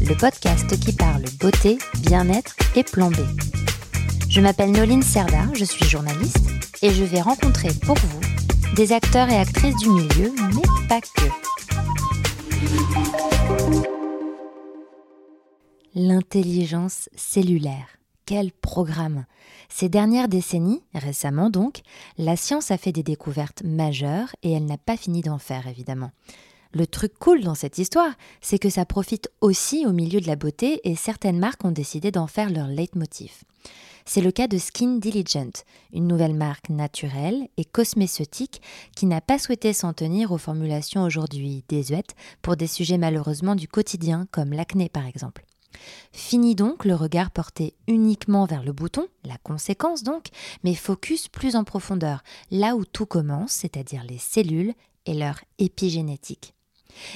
le podcast qui parle beauté, bien-être et plan B. Je m'appelle Noline Serda, je suis journaliste et je vais rencontrer pour vous des acteurs et actrices du milieu, mais pas que. L'intelligence cellulaire. Quel programme Ces dernières décennies, récemment donc, la science a fait des découvertes majeures et elle n'a pas fini d'en faire évidemment. Le truc cool dans cette histoire, c'est que ça profite aussi au milieu de la beauté et certaines marques ont décidé d'en faire leur leitmotiv. C'est le cas de Skin Diligent, une nouvelle marque naturelle et cosmétique qui n'a pas souhaité s'en tenir aux formulations aujourd'hui désuètes pour des sujets malheureusement du quotidien comme l'acné par exemple. Fini donc le regard porté uniquement vers le bouton, la conséquence donc, mais focus plus en profondeur, là où tout commence, c'est-à-dire les cellules et leur épigénétique.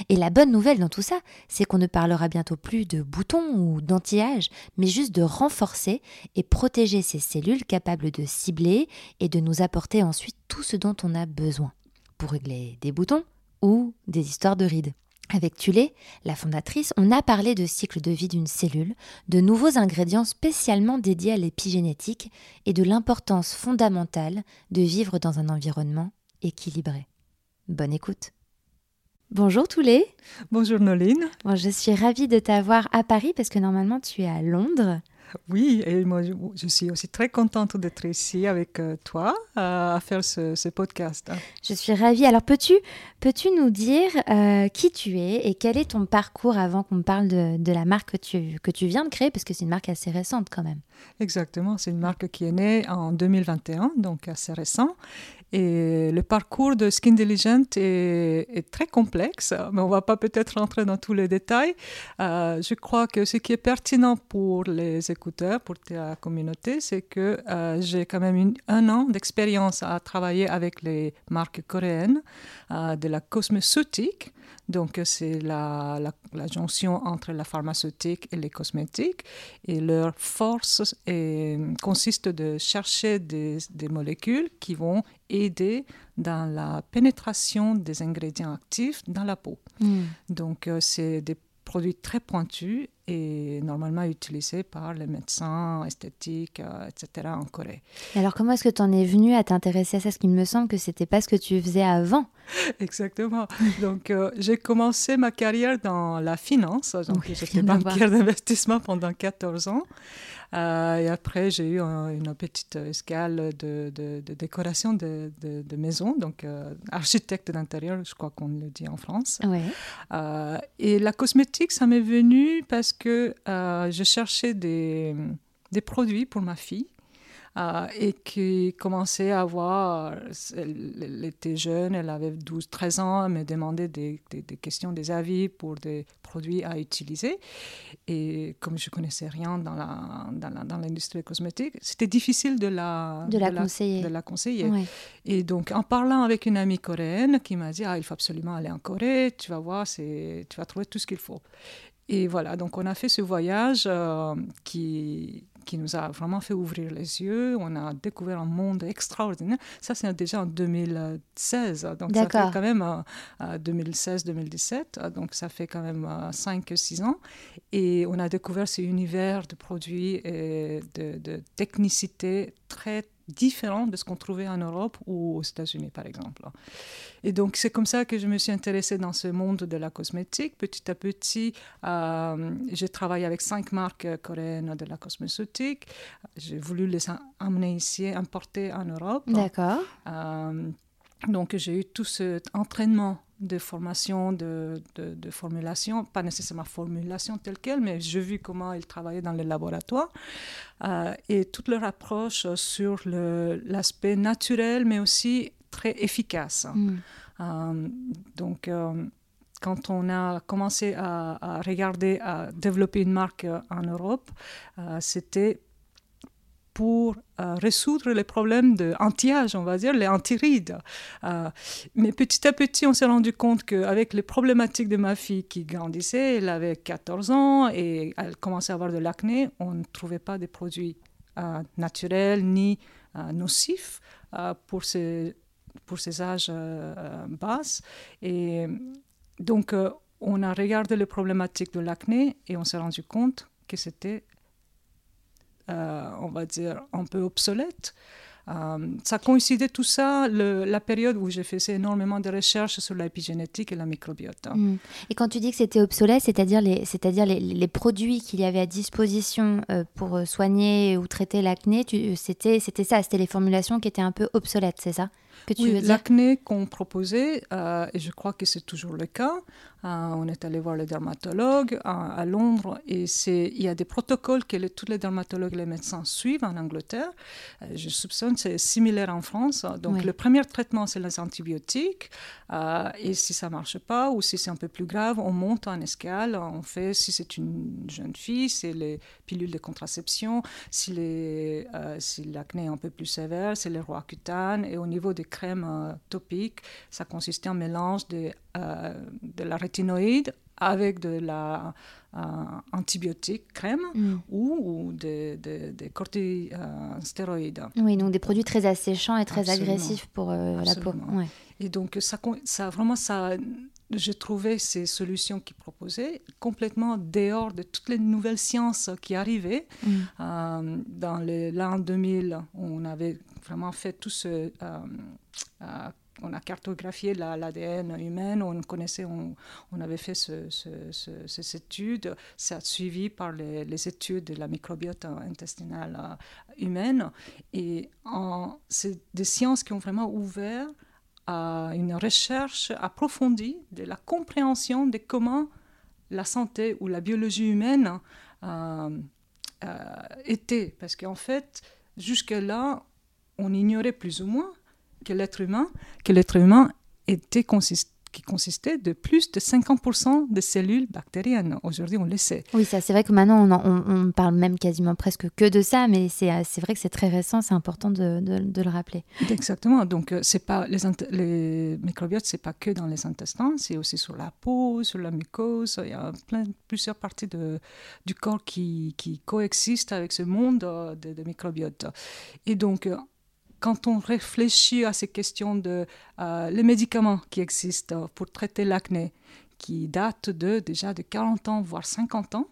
Et la bonne nouvelle dans tout ça, c'est qu'on ne parlera bientôt plus de boutons ou d'anti-âge, mais juste de renforcer et protéger ces cellules capables de cibler et de nous apporter ensuite tout ce dont on a besoin pour régler des boutons ou des histoires de rides. Avec Tulé, la fondatrice, on a parlé de cycle de vie d'une cellule, de nouveaux ingrédients spécialement dédiés à l'épigénétique et de l'importance fondamentale de vivre dans un environnement équilibré. Bonne écoute. Bonjour Toulé. Bonjour Noline. Bon, je suis ravie de t'avoir à Paris parce que normalement tu es à Londres. Oui, et moi je suis aussi très contente d'être ici avec euh, toi euh, à faire ce, podcast. Je suis ravie. Alors peux-tu peux nous dire euh, qui tu es et quel est ton parcours avant qu'on parle de, de, la marque que tu, que tu viens de créer? Parce que c'est une marque assez récente quand même. Exactement, c'est une marque qui est née en 2021, donc assez récent. Et le parcours de Skin Diligent est, très complexe, mais on ne va pas peut-être rentrer dans tous les détails. Euh, je crois que ce qui est pertinent pour les écouteurs, pour ta communauté, c'est que euh, j'ai quand même un an d'expérience à travailler avec les marques coréennes euh, de la cosmétique. Donc, c'est la, la, jonction entre la pharmaceutique et les cosmétiques. Et leur force consiste de chercher des, des, molécules qui vont aider dans la pénétration des ingrédients actifs dans la peau. Hmm. Donc, euh, c'est des produit très pointu et normalement utilisé par les médecins esthétiques, euh, etc. en Corée. alors comment est-ce que tu en es venu à t'intéresser à ça? Parce qu'il me semble que c'était pas ce que tu faisais avant. Exactement. Donc euh, j'ai commencé ma carrière dans la finance. Donc j'étais banquière d'investissement pendant 14 ans. Euh, et après, j'ai eu une petite escale de, de, décoration de, de, maison, donc euh, architecte d'intérieur, je crois qu'on le dit en France. Et la cosmétique, ça m'est venu parce que je cherchais des, des produits pour ma fille. Euh, et qui commençait à voir, elle, était jeune, elle avait 12-13 ans, elle me demandait des, des, questions, des avis pour des produits à utiliser. Et comme je connaissais rien dans l'industrie dans, cosmétique, c'était difficile de la, de la conseiller. de la conseiller. Et donc, en parlant avec une amie coréenne qui m'a dit, ah, il faut absolument aller en Corée, tu vas voir, tu vas trouver tout ce qu'il faut. Et voilà, donc on a fait ce voyage euh, qui, qui nous a vraiment fait ouvrir les yeux. On a découvert un monde extraordinaire. Ça, c'est déjà en 2016. Donc, ça fait quand même 2016-2017. Euh, euh, donc, ça fait quand même 5-6 ans. Et on a découvert ce univers de produits et de, de technicité très différent de ce qu'on trouvait en Europe ou aux États-Unis, par exemple. Et donc, c'est comme ça que je me suis intéressée dans ce monde de la cosmétique. Petit à petit, euh, j'ai travaillé avec cinq marques coréennes de la cosmétique. J'ai voulu les amener ici, importer en Europe. D'accord. Euh, donc, j'ai eu tout cet entraînement de formation, de, de, formulation, pas nécessairement formulation telle qu'elle, mais j'ai vu comment ils travaillaient dans les laboratoires euh, et toute leur approche sur l'aspect naturel, mais aussi très efficace. Mm. Euh, donc, euh, quand on a commencé à, regarder, à développer une marque en Europe, c'était pour résoudre les problèmes d'anti-âge, on va dire, les antirides. mais petit à petit, on s'est rendu compte qu'avec les problématiques de ma fille qui grandissait, elle avait 14 ans et elle commençait à avoir de l'acné, on ne trouvait pas des produits naturels ni nocifs pour ces pour ces âges euh, bas. Et donc, euh, on a regardé les problématiques de l'acné et on s'est rendu compte que c'était, euh, on va dire, un peu obsolète. Euh, ça coïncidait tout ça, la période où j'ai fait énormément de recherches sur l'épigénétique et la microbiote. Hmm. Et quand tu dis que c'était obsolète, c'est-à-dire les, produits qu'il y avait à disposition euh, pour soigner ou traiter l'acné, c'était ça, c'était les formulations qui étaient un peu obsolètes, c'est ça? Que tu oui, l'acné qu'on proposait, euh, et je crois que c'est toujours le cas, euh, on est allé voir les dermatologues à, Londres et il y a des protocoles que tous les dermatologues et les médecins suivent en Angleterre. Euh, je soupçonne que c'est similaire en France. Donc le premier traitement, c'est les antibiotiques. Euh, et si ça ne marche pas ou si c'est un peu plus grave, on monte en escale. On fait, si c'est une jeune fille, c'est les pilules de contraception. Si, les, si l'acné est un peu plus sévère, c'est les roaccutane. Et au niveau des crèmes topiques, ça consiste en mélange de euh, de la rétinoïde avec de la euh, antibiotique crème mm. ou, des corticostéroïdes. oui, donc des produits très asséchants et très agressifs pour euh, la peau. Et donc ça, ça vraiment ça, j'ai trouvé ces solutions qu'ils proposaient complètement dehors de toutes les nouvelles sciences qui arrivaient. Mm. dans l'an 2000, on avait vraiment fait tout ce on a cartographié l'ADN humain, on connaissait, on, avait fait ces études, c'est suivi par les, études de la microbiote intestinale euh, humaine. Et c'est des sciences qui ont vraiment ouvert une recherche approfondie de la compréhension de comment la santé ou la biologie humaine euh, euh, était. Parce qu'en fait, jusque-là, on ignorait plus ou moins que l'être humain, que l'être humain était qui consistait de plus de 50% de cellules bactériennes. Aujourd'hui, on le sait. Oui, ça, c'est vrai que maintenant, on, parle même quasiment presque que de ça, mais c'est, c'est vrai que c'est très récent, c'est important de, de, le rappeler. Exactement. Donc, euh, c'est pas les, les microbiotes, c'est pas que dans les intestins, c'est aussi sur la peau, sur la mucose. Il y a plein, plusieurs parties de, du corps qui, qui coexistent avec ce monde euh, de, de microbiotes. Et donc, euh, quand on réfléchit à ces questions de euh, les médicaments qui existent pour traiter l'acné, qui datent de déjà de 40 ans, voire 50 ans,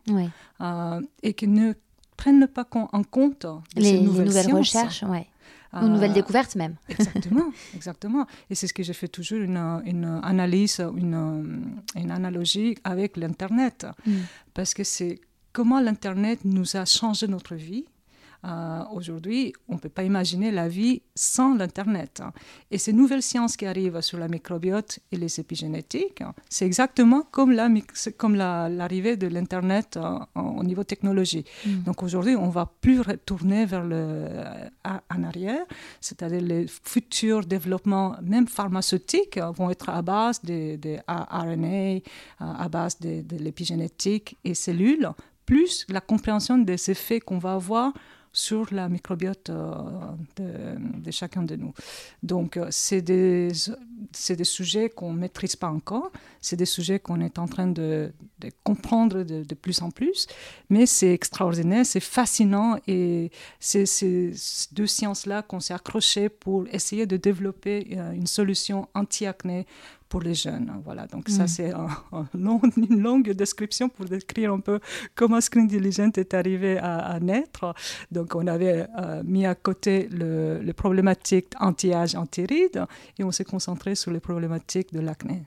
euh, et qui ne prennent pas en compte les, nouvelles, recherches, ouais. Ou euh, nouvelles découvertes même. Exactement, exactement. Et c'est ce que j'ai fait toujours une, une analyse, une, une, analogie avec l'Internet. Mm. Parce que c'est comment l'Internet nous a changé notre vie euh, aujourd'hui, on ne peut pas imaginer la vie sans l'Internet. Et ces nouvelles sciences qui arrivent sur la microbiote et les épigénétiques, c'est exactement comme, la, comme l'arrivée de l'Internet euh, au niveau technologie. Mm. Donc aujourd'hui, on ne va plus retourner vers le, en arrière, c'est-à-dire les futurs développements, même pharmaceutiques, vont être à base de, de RNA, à base de, de l'épigénétique et cellules, plus la compréhension des effets qu'on va avoir sur la microbiote euh, de, chacun de nous. Donc, euh, c'est des, des sujets qu'on ne maîtrise pas encore, c'est des sujets qu'on est en train de, comprendre de, plus en plus, mais c'est extraordinaire, c'est fascinant et c'est ces deux sciences-là qu'on s'est accrochés pour essayer de développer euh, une solution anti-acné pour les jeunes. Voilà, donc ça mm. c'est une longue description pour décrire un peu comment Screen Diligent est arrivé à, naître. Donc on avait euh, mis à côté le, les problématiques anti-âge, anti-rides et on s'est concentré sur les problématiques de l'acné.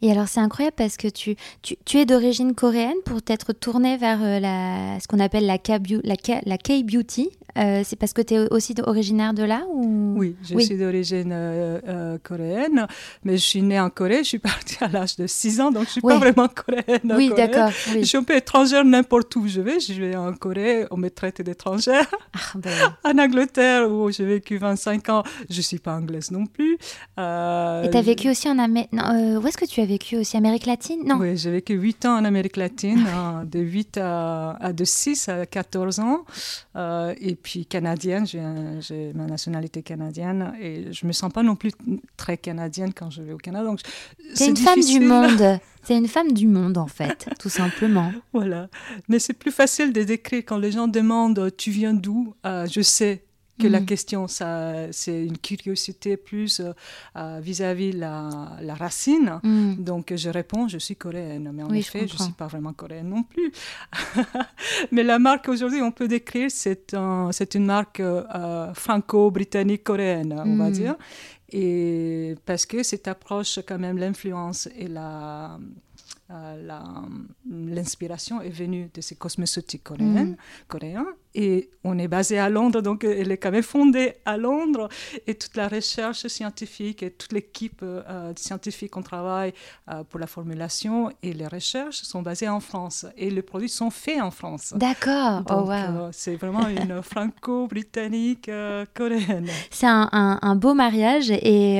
Et alors c'est incroyable parce que tu, tu, tu es d'origine coréenne pour t'être tournée vers euh, la, ce qu'on appelle la K-beauty. Euh, c'est parce que tu es aussi originaire de là ou... Oui, je suis d'origine euh, coréenne, mais je suis née en Corée, je suis partie à l'âge de 6 ans, donc je ne suis pas vraiment coréenne. Oui, d'accord. Je suis un peu étrangère n'importe où je vais. Je vais en Corée, on me traite d'étrangère. Ah, ben en Angleterre, où j'ai vécu 25 ans, je ne suis pas anglaise non plus. Et tu as vécu aussi en Amérique... où est-ce que tu as vécu aussi Amérique latine? Non. Oui, j'ai vécu 8 ans en Amérique latine, hein, de 8 à, de 6 à 14 ans. Euh, et puis canadienne, j'ai ma nationalité canadienne et je me sens pas non plus très canadienne quand je vais au Canada. Donc c'est une femme du monde. C'est une femme du monde en fait, tout simplement. Voilà. Mais c'est plus facile de décrire quand les gens demandent tu viens d'où? Euh, Je sais que la mm. question, ça, c'est une curiosité plus euh, euh, vis-à-vis la, la racine. Mm. Donc, je réponds, je suis coréenne. Mais en effet, je ne suis pas vraiment coréenne non plus. mais la marque, aujourd'hui, on peut décrire, c'est un, une marque euh, franco-britannique-coréenne, on va mm. dire. Et parce que cette approche, quand même, l'influence et la l'inspiration est venue de ces cosmétiques coréens, coréens et on est basé à Londres, donc elle est quand même fondée à Londres. Et toute la recherche scientifique et toute l'équipe euh, scientifique, on travaille euh, pour la formulation et les recherches sont basées en France. Et les produits sont faits en France. D'accord. Oh, wow. Euh, c'est vraiment une franco-britannique coréenne. C'est un, un, beau mariage. Et,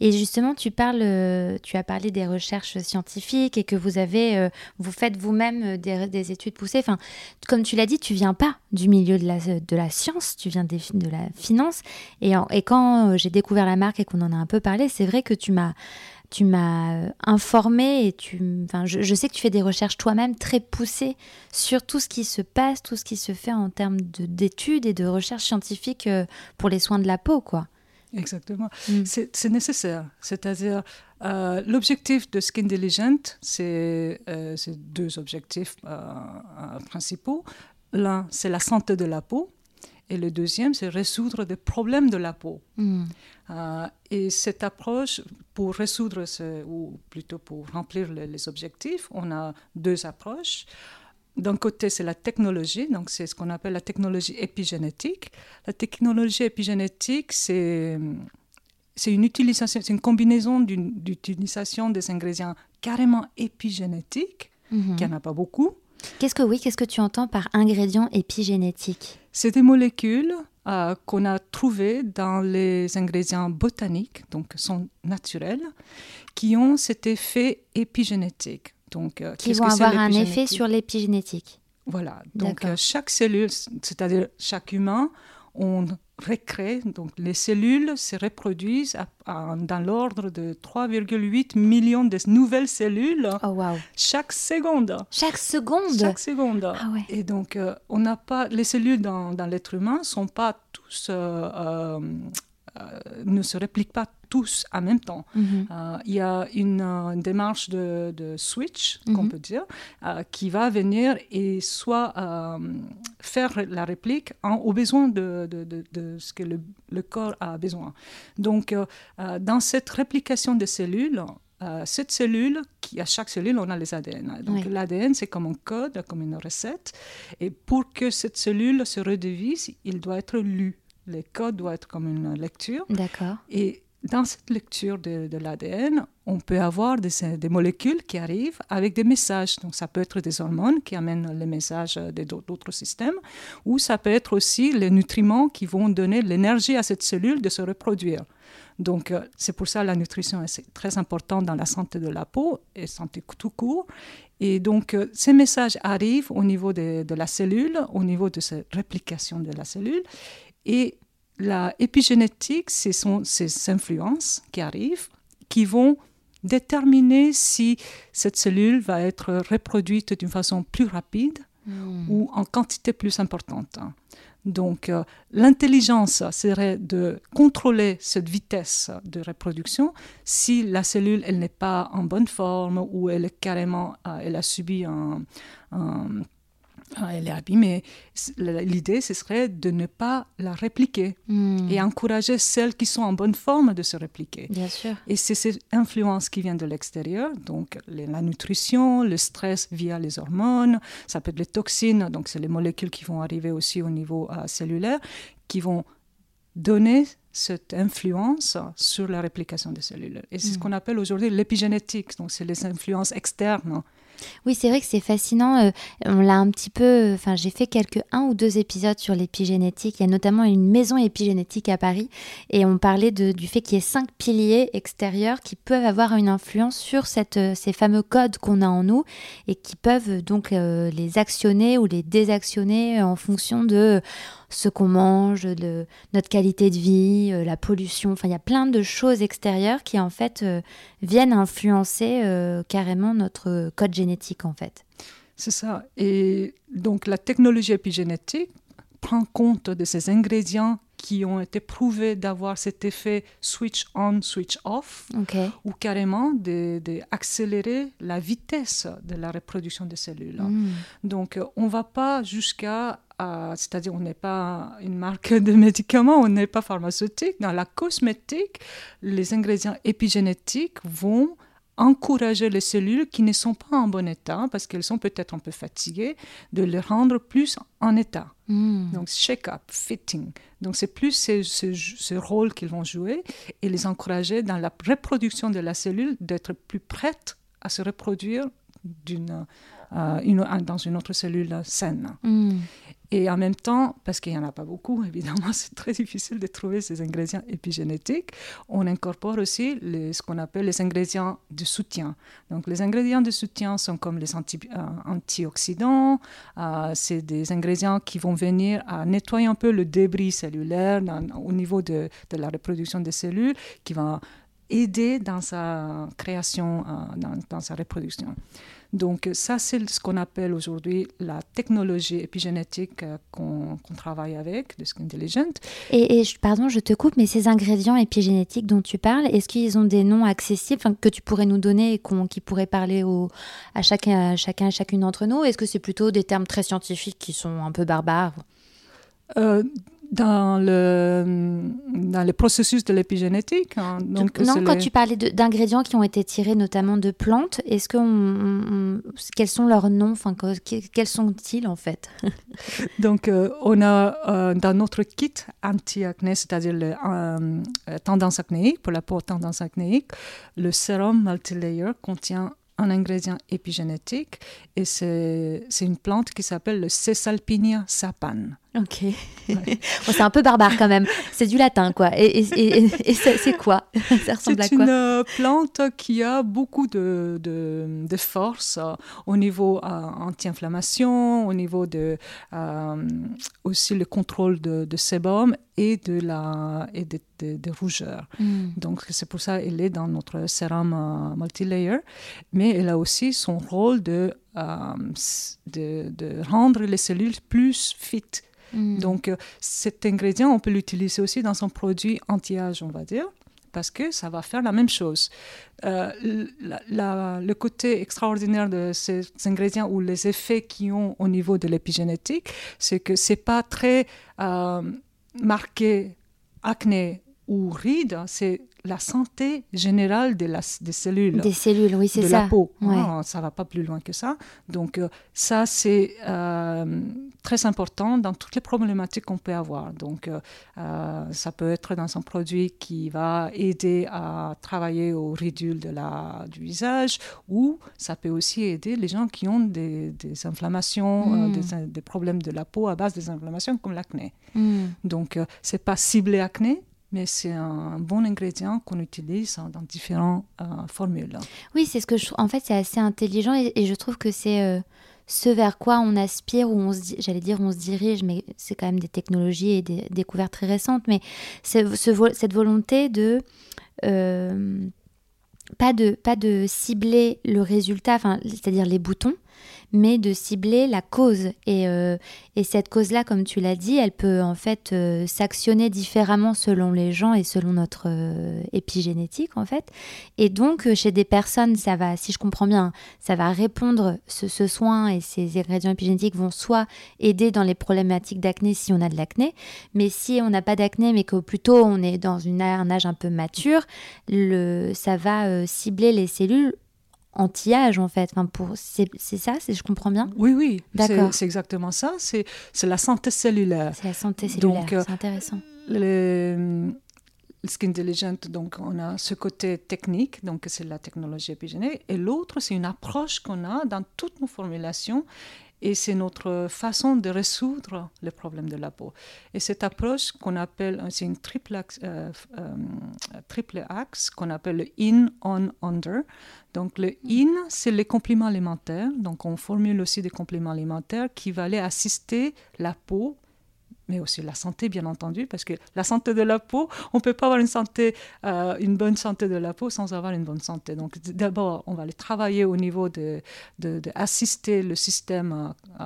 et, justement, tu, parles, tu as parlé des recherches scientifiques et que vous avez, vous faites vous-même des, des, études poussées. Enfin, comme tu l'as dit, tu viens pas du milieu de la, de la science, tu viens des, de la finance. Et, et quand euh, j'ai découvert la marque et qu'on en a un peu parlé, c'est vrai que tu m'as tu m'as euh, informé et tu, enfin, je, sais que tu fais des recherches toi-même très poussées sur tout ce qui se passe, tout ce qui se fait en termes d'études et de recherches scientifiques euh, pour les soins de la peau, quoi. Exactement. Mm. C'est nécessaire. C'est-à-dire, l'objectif de Skin Diligent, c'est deux objectifs principaux. L'un, c'est la santé de la peau. Et le deuxième, c'est résoudre des problèmes de la peau. Hmm. Euh, et cette approche, pour résoudre, ce, ou plutôt pour remplir les, objectifs, on a deux approches. D'un côté, c'est la technologie, donc c'est ce qu'on appelle la technologie épigénétique. La technologie épigénétique, c'est c'est une utilisation, c'est une combinaison d'utilisation des ingrédients carrément épigénétiques, mm qu'il n'y en a pas beaucoup, Qu'est-ce que oui, qu'est-ce que tu entends par ingrédients épigénétiques? C'est des molécules euh, qu'on a trouvées dans les ingrédients botaniques, donc sont naturels, qui ont cet effet épigénétique. Donc, euh, qui vont avoir un effet sur l'épigénétique. Voilà. Donc euh, chaque cellule, c'est-à-dire chaque humain, on recrée, donc les cellules se reproduisent dans l'ordre de 3,8 millions de nouvelles cellules oh, chaque seconde. Chaque seconde? Chaque seconde. Ah Et donc, euh, on n'a pas, les cellules dans, dans l'être humain ne sont pas tous euh, euh, ne se répliquent pas tous en même temps. Mhm. Euh, il y a une, euh, démarche de, switch, qu'on mhm. peut dire, qui va venir et soit faire la réplique en, au besoin de, de, ce que le, le, corps a besoin. Donc, dans cette réplication des cellules, cette cellule, qui, à chaque cellule, on a les ADN. Donc l'ADN, c'est comme un code, comme une recette. Et pour que cette cellule se redivise, il doit être lu les codes doivent être comme une lecture. D'accord. Et dans cette lecture de, l'ADN, on peut avoir des, des, molécules qui arrivent avec des messages. Donc, ça peut être des hormones qui amènent les messages d'autres systèmes, ou ça peut être aussi les nutriments qui vont donner l'énergie à cette cellule de se reproduire. Donc, euh, c'est pour ça que la nutrition est très importante dans la santé de la peau et santé tout court. Et donc, euh, ces messages arrivent au niveau de, de la cellule, au niveau de cette réplication de la cellule. Et la épigénétique, ce sont ces influences qui arrivent, qui vont déterminer si cette cellule va être reproduite d'une façon plus rapide hmm. ou en quantité plus importante. Donc, euh, l'intelligence serait de contrôler cette vitesse de reproduction si la cellule elle n'est pas en bonne forme ou elle est carrément, euh, elle a subi un ah, elle est abîmée. L'idée, ce serait de ne pas la répliquer hmm. et encourager celles qui sont en bonne forme de se répliquer. Bien sûr. Et c'est cette influence qui vient de l'extérieur, donc la nutrition, le stress via les hormones, ça peut être les toxines, donc c'est les molécules qui vont arriver aussi au niveau euh, cellulaire, qui vont donner cette influence sur la réplication des cellules. Et c'est ce hmm. qu'on appelle aujourd'hui l'épigénétique, donc c'est les influences externes Oui, c'est vrai que c'est fascinant. Euh, on l'a un petit peu. Enfin, j'ai fait quelques un ou deux épisodes sur l'épigénétique. Il y a notamment une maison épigénétique à Paris et on parlait du fait qu'il y ait cinq piliers extérieurs qui peuvent avoir une influence sur euh, ces fameux codes qu'on a en nous et qui peuvent donc euh, les actionner ou les désactionner en fonction de ce qu'on mange, de notre qualité de vie, la pollution. Enfin, il y a plein de choses extérieures qui en fait viennent influencer carrément notre code génétique en fait. C'est ça. Et donc la technologie épigénétique prend compte de ces ingrédients qui ont été prouvés d'avoir cet effet switch on, switch off, ou carrément d'accélérer de, la vitesse de la reproduction des cellules. Hmm. Donc on ne va pas jusqu'à c'est-à-dire on n'est pas une marque de médicaments, on n'est pas pharmaceutique. Dans la cosmétique, les ingrédients épigénétiques vont encourager les cellules qui ne sont pas en bon état, parce qu'elles sont peut-être un peu fatiguées, de les rendre plus en état. Hmm. Donc, shake-up, fitting. Donc, c'est plus ce, ce, rôle qu'ils vont jouer et les encourager dans la reproduction de la cellule d'être plus prête à se reproduire d'une, euh, une, dans une autre cellule saine. Hmm. Et en même temps, parce qu'il n'y en a pas beaucoup, évidemment, c'est très difficile de trouver ces ingrédients épigénétiques, on incorpore aussi ce qu'on appelle les ingrédients de soutien. Donc les ingrédients de soutien sont comme les euh, antioxydants, euh, c'est des ingrédients qui vont venir à nettoyer un peu le débris cellulaire au niveau de, de, la reproduction des cellules, qui vont aider dans sa création, euh, dans, dans sa reproduction. Donc ça, c'est ce qu'on appelle aujourd'hui la technologie épigénétique euh, qu'on travaille avec, de Skin Intelligent. Et, pardon, je te coupe, mais ces ingrédients épigénétiques dont tu parles, est-ce qu'ils ont des noms accessibles que tu pourrais nous donner et qui pourraient parler au, à chacun, à chacun, chacune d'entre nous? Est-ce que c'est plutôt des termes très scientifiques qui sont un peu barbares? Euh, dans le, dans le processus de l'épigénétique. Hein. Donc, non, quand tu parlais d'ingrédients qui ont été tirés notamment de plantes, est-ce que quels sont leurs noms? Enfin, Quels sont-ils en fait? Donc, euh, on a euh, dans notre kit anti-acné, c'est-à-dire le euh, tendance acnéique, pour la peau tendance acnéique, le sérum multilayer contient un ingrédient épigénétique et c'est une plante qui s'appelle le Cesalpinia sapan. Ok. c'est un peu barbare quand même. C'est du latin, quoi. Et, et, c'est quoi? Ça ressemble à quoi? C'est une euh, plante qui a beaucoup de, de, force euh, au niveau euh, anti-inflammation, au niveau de aussi le contrôle de, de sébum et de la et de, de, rougeur. Hmm. Donc c'est pour ça qu'elle est dans notre sérum multilayer, mais elle a aussi son rôle de, de, de rendre les cellules plus fit Mm. Donc, euh, cet ingrédient, on peut l'utiliser aussi dans un produit anti-âge, on va dire parce que ça va faire la même chose. Euh, le côté extraordinaire de ces ingrédients ou les effets qu'ils ont au niveau de l'épigénétique, c'est que c'est pas très euh, marqué acné ou rides, c'est la santé générale de la, des cellules. Des cellules, oui, c'est ça. De la peau. Ça ça va pas plus loin que ça. Donc, euh, ça, c'est euh, très important dans toutes les problématiques qu'on peut avoir. Donc, euh, ça peut être dans un produit qui va aider à travailler au ridule de la, du visage ou ça peut aussi aider les gens qui ont des, des inflammations, hmm. des, des, problèmes de la peau à base des inflammations comme l'acné. Hmm. Donc, c'est pas ciblé acné, mais c'est un bon ingrédient qu'on utilise dans différentes euh, formules. Oui, c'est ce que je En fait, c'est assez intelligent et, je trouve que c'est euh, ce vers quoi on aspire ou on se, j'allais dire, on se dirige, mais c'est quand même des technologies et des découvertes très récentes. Mais ce, cette volonté de euh, pas de pas de cibler le résultat, c'est-à-dire les boutons, mais de cibler la cause. Et, euh, et cette cause-là, comme tu l'as dit, elle peut en fait euh, s'actionner différemment selon les gens et selon notre euh, épigénétique, en fait. Et donc, chez des personnes, ça va, si je comprends bien, ça va répondre, ce, soin et ces ingrédients épigénétiques vont soit aider dans les problématiques d'acné si on a de l'acné, mais si on n'a pas d'acné, mais que plutôt on est dans un âge un peu mature, ça va cibler les cellules anti-âge en fait. Enfin, pour, c'est, ça, c'est, je comprends bien? Oui, oui, D'accord. C'est, exactement ça. C'est, c'est la santé cellulaire. C'est la santé cellulaire, Donc, euh, c'est intéressant. Skin Diligent, donc on a ce côté technique, donc c'est la technologie épigénique, et l'autre, c'est une approche qu'on a dans toutes nos formulations et c'est notre façon de résoudre les problèmes de la peau. Et cette approche qu'on appelle, c'est une triple axe, euh, euh, triple axe qu'on appelle le in, on, under. Donc le in, c'est les compléments alimentaires. Donc on formule aussi des compléments alimentaires qui vont aller assister la peau mais aussi la santé, bien entendu, parce que la santé de la peau, on ne peut pas avoir une, santé, euh, une bonne santé de la peau sans avoir une bonne santé. Donc d'abord, on va aller travailler au niveau de, de, le système euh,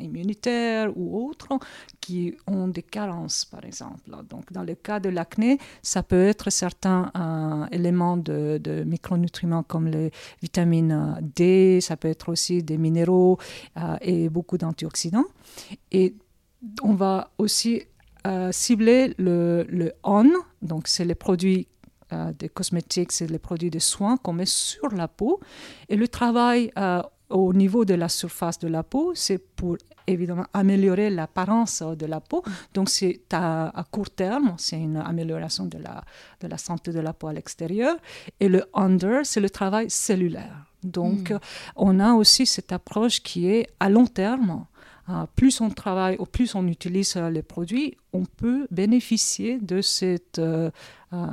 immunitaire ou autres qui ont des carences, par exemple. Donc dans le cas de l'acné, ça peut être certains euh, éléments de, de, micronutriments comme les vitamines D, ça peut être aussi des minéraux et beaucoup d'antioxydants. Et on va aussi euh, cibler le, le, on, donc c'est les produits euh, des cosmétiques, c'est les produits de soins qu'on met sur la peau. Et le travail euh, au niveau de la surface de la peau, c'est pour évidemment améliorer l'apparence de la peau. Donc c'est à, court terme, c'est une amélioration de la, de la santé de la peau à l'extérieur. Et le under, c'est le travail cellulaire. Donc mm. on a aussi cette approche qui est à long terme plus on travaille ou plus on utilise euh, les produits, on peut bénéficier de cette euh,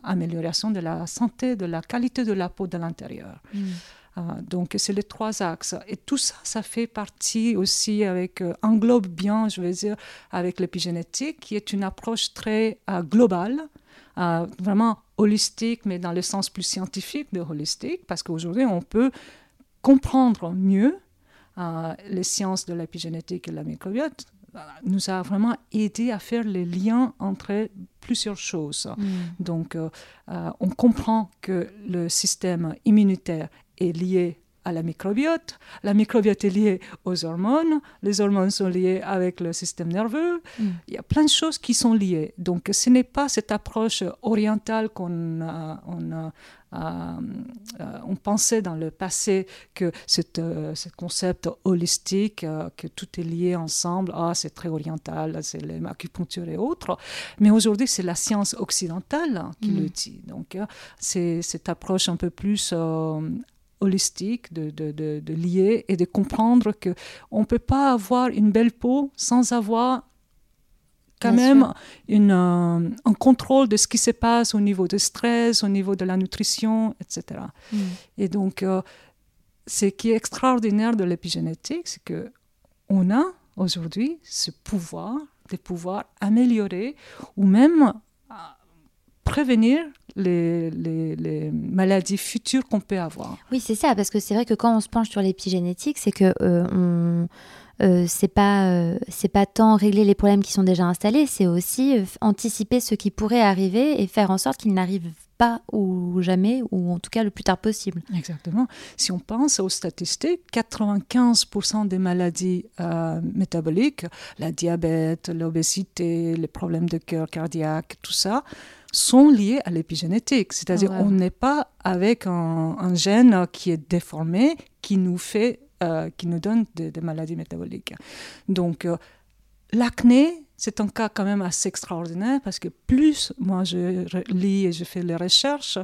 amélioration de la santé, de la qualité de la peau de l'intérieur. Mm. donc, c'est les trois axes. Et tout ça, ça fait partie aussi avec, englobe bien, je veux dire, avec l'épigénétique, qui est une approche très globale, vraiment holistique, mais dans le sens plus scientifique de holistique, parce qu'aujourd'hui, on peut comprendre mieux les sciences de l'épigénétique et de la microbiote nous a vraiment aidé à faire les liens entre plusieurs choses. Mm. Donc, euh, euh, on comprend que le système immunitaire est lié à la microbiote. La microbiote est liée aux hormones. Les hormones sont liées avec le système nerveux. Mm. Il y a plein de choses qui sont liées. Donc, ce n'est pas cette approche orientale qu'on on, on pensait dans le passé que euh, ce concept holistique, euh, que tout est lié ensemble, ah, c'est très oriental, c'est l'acupuncture et autres. Mais aujourd'hui, c'est la science occidentale qui le mm. dit. Donc, euh, c'est cette approche un peu plus holistique, de, de, de, lier et de comprendre que on peut pas avoir une belle peau sans avoir quand même une, euh, un contrôle de ce qui se passe au niveau du stress, au niveau de la nutrition, etc. Mm. Et donc, euh, ce qui est extraordinaire de l'épigénétique, c'est que on a aujourd'hui ce pouvoir de pouvoir améliorer ou même prévenir les, les, maladies futures qu'on peut avoir. Oui, c'est ça, parce que c'est vrai que quand on se penche sur l'épigénétique, c'est que on euh, c'est pas euh, c'est pas tant régler les problèmes qui sont déjà installés, c'est aussi euh, anticiper ce qui pourrait arriver et faire en sorte qu'ils n'arrivent pas ou jamais, ou en tout cas le plus tard possible. Exactement. Si on pense aux statistiques, 95% des maladies métaboliques, la diabète, l'obésité, les problèmes de cœur cardiaque, tout ça, sont liés à l'épigénétique. C'est-à-dire on n'est pas avec un, un, gène qui est déformé, qui nous fait euh, qui nous donnent des, maladies métaboliques. Donc, euh, l'acné, c'est un cas quand même assez extraordinaire parce que plus moi je lis et je fais les recherches,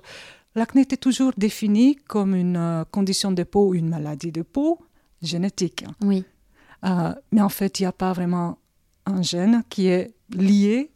l'acné était toujours défini comme une euh, condition de peau, une maladie de peau génétique. Oui. mais en fait, il n'y a pas vraiment un gène qui est lié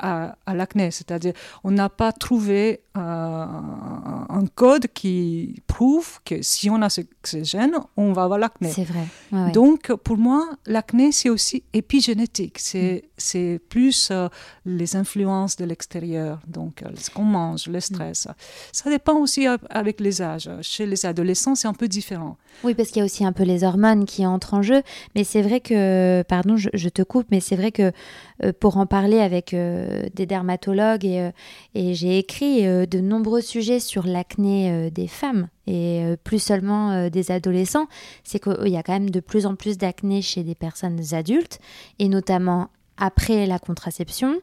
à, l'acné. C'est-à-dire, on n'a pas trouvé euh, un code qui prouve que si on a ce, gène, on va avoir l'acné. C'est vrai. Donc, pour moi, l'acné, c'est aussi épigénétique. C'est, mm. c'est plus euh, les influences de l'extérieur, donc euh, ce qu'on mange, le stress. Ça dépend aussi avec les âges. Chez les adolescents, c'est un peu différent. Oui, parce qu'il y a aussi un peu les hormones qui entrent en jeu. Mais c'est vrai que, pardon, je, te coupe, mais c'est vrai que pour en parler avec des dermatologues et, et j'ai écrit de nombreux sujets sur l'acné des femmes et plus seulement des adolescents. C'est qu'il y a quand même de plus en plus d'acné chez des personnes adultes et notamment après la contraception.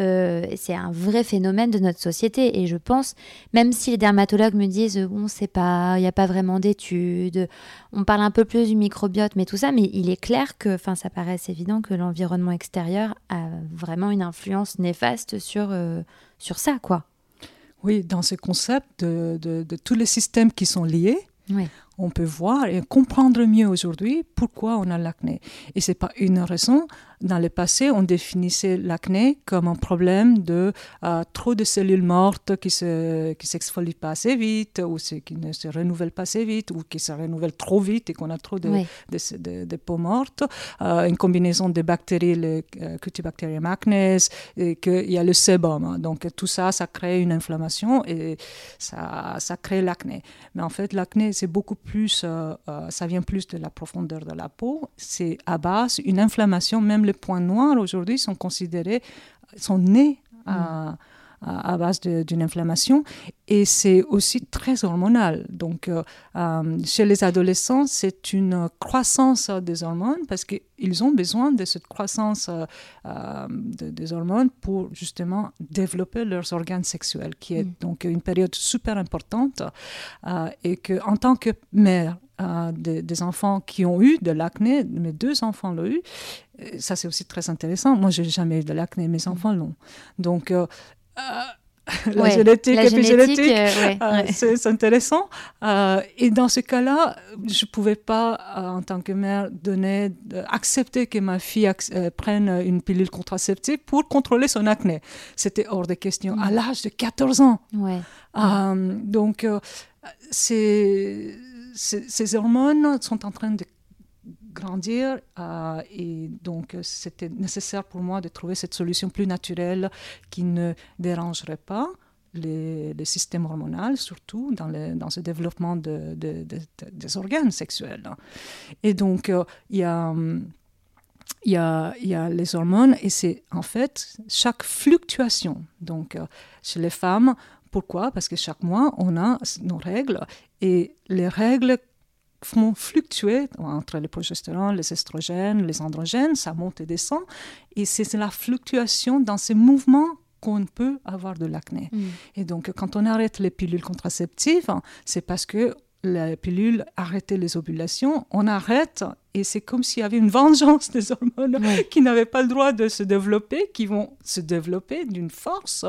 Euh, c'est un vrai phénomène de notre société. Et je pense, même si les dermatologues me disent, bon, c'est pas, il n'y a pas vraiment d'études, on parle un peu plus du microbiote, mais tout ça, mais il est clair que, enfin, ça paraît évident que l'environnement extérieur a vraiment une influence néfaste sur, euh, sur ça, quoi. Oui, dans ce concept de, de, tous les systèmes qui sont liés, on peut voir et comprendre mieux aujourd'hui pourquoi on a l'acné. Et ce n'est pas une raison, dans le passé, on définissait l'acné comme un problème de euh, trop de cellules mortes qui ne qui s'exfolient pas assez vite, ou qui ne se renouvellent pas assez vite, ou qui se renouvellent trop vite et qu'on a trop de, de, peaux mortes. Euh, une combinaison de bactéries, le euh, Cutibacterium acnes, et qu'il y a le sébum. Donc tout ça, ça crée une inflammation et ça, ça crée l'acné. Mais en fait, l'acné, c'est beaucoup plus, ça vient plus de la profondeur de la peau. C'est à base une inflammation, même les points noirs aujourd'hui sont considérés, sont nés à, à, base d'une inflammation et c'est aussi très hormonal. Donc, euh, euh, chez les adolescents, c'est une croissance des hormones parce qu'ils ont besoin de cette croissance euh, des hormones pour justement développer leurs organes sexuels, qui est mm. donc une période super importante et que en tant que mère, des, enfants qui ont eu de l'acné, mes deux enfants l'ont eu. Ça, c'est aussi très intéressant. Moi, j'ai jamais eu de l'acné, mes mm. enfants l'ont. Donc, euh, la génétique, l'épigénétique, euh, euh, c'est intéressant. et dans ce cas-là, je ne pouvais pas, en tant que mère, donner, accepter que ma fille prenne une pilule contraceptive pour contrôler son acné. C'était hors de question, à mm. l'âge de 14 ans. Ouais. donc, ces, hormones sont en train de grandir euh, et donc c'était nécessaire pour moi de trouver cette solution plus naturelle qui ne dérangerait pas les, les systèmes hormonaux, surtout dans, dans ce développement de, des organes sexuels. Et donc euh, il y a... Il y, a, il y, a, les hormones et c'est en fait chaque fluctuation. Donc, euh, chez les femmes, pourquoi? Parce que chaque mois, on a nos règles et les règles font fluctuer entre les progestérone, les estrogènes, les androgènes, ça monte et descend. Et c'est la fluctuation dans ces mouvements qu'on peut avoir de l'acné. Mm. Et donc, quand on arrête les pilules contraceptives, c'est parce que la pilule arrêtait les ovulations, on arrête et c'est comme s'il y avait une vengeance des hormones qui n'avaient pas le droit de se développer, qui vont se développer d'une force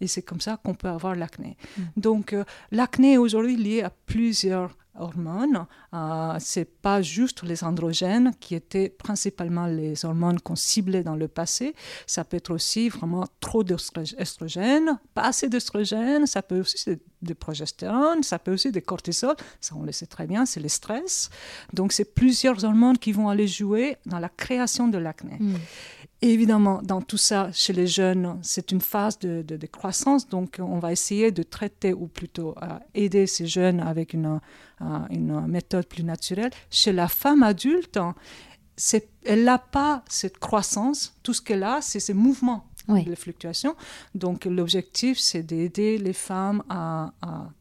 et c'est comme ça qu'on peut avoir l'acné. Mm. Donc euh, l'acné est aujourd'hui lié à plusieurs hormones. Euh, c'est pas juste les androgènes qui étaient principalement les hormones qu'on ciblait dans le passé. Ça peut être aussi vraiment trop d'estrogène, pas assez d'estrogène. Ça peut aussi être de progestérone, ça peut aussi des cortisol. Ça, on le sait très bien, c'est le stress. Donc, c'est plusieurs hormones qui vont aller jouer dans la création de l'acné. Mm évidemment, dans tout ça, chez les jeunes, c'est une phase de, croissance, donc on va essayer de traiter ou plutôt euh, aider ces jeunes avec une, euh, une, méthode plus naturelle. Chez la femme adulte, elle n'a pas cette croissance, tout ce qu'elle a, c'est ces mouvements les fluctuations. Donc l'objectif, c'est d'aider les femmes à,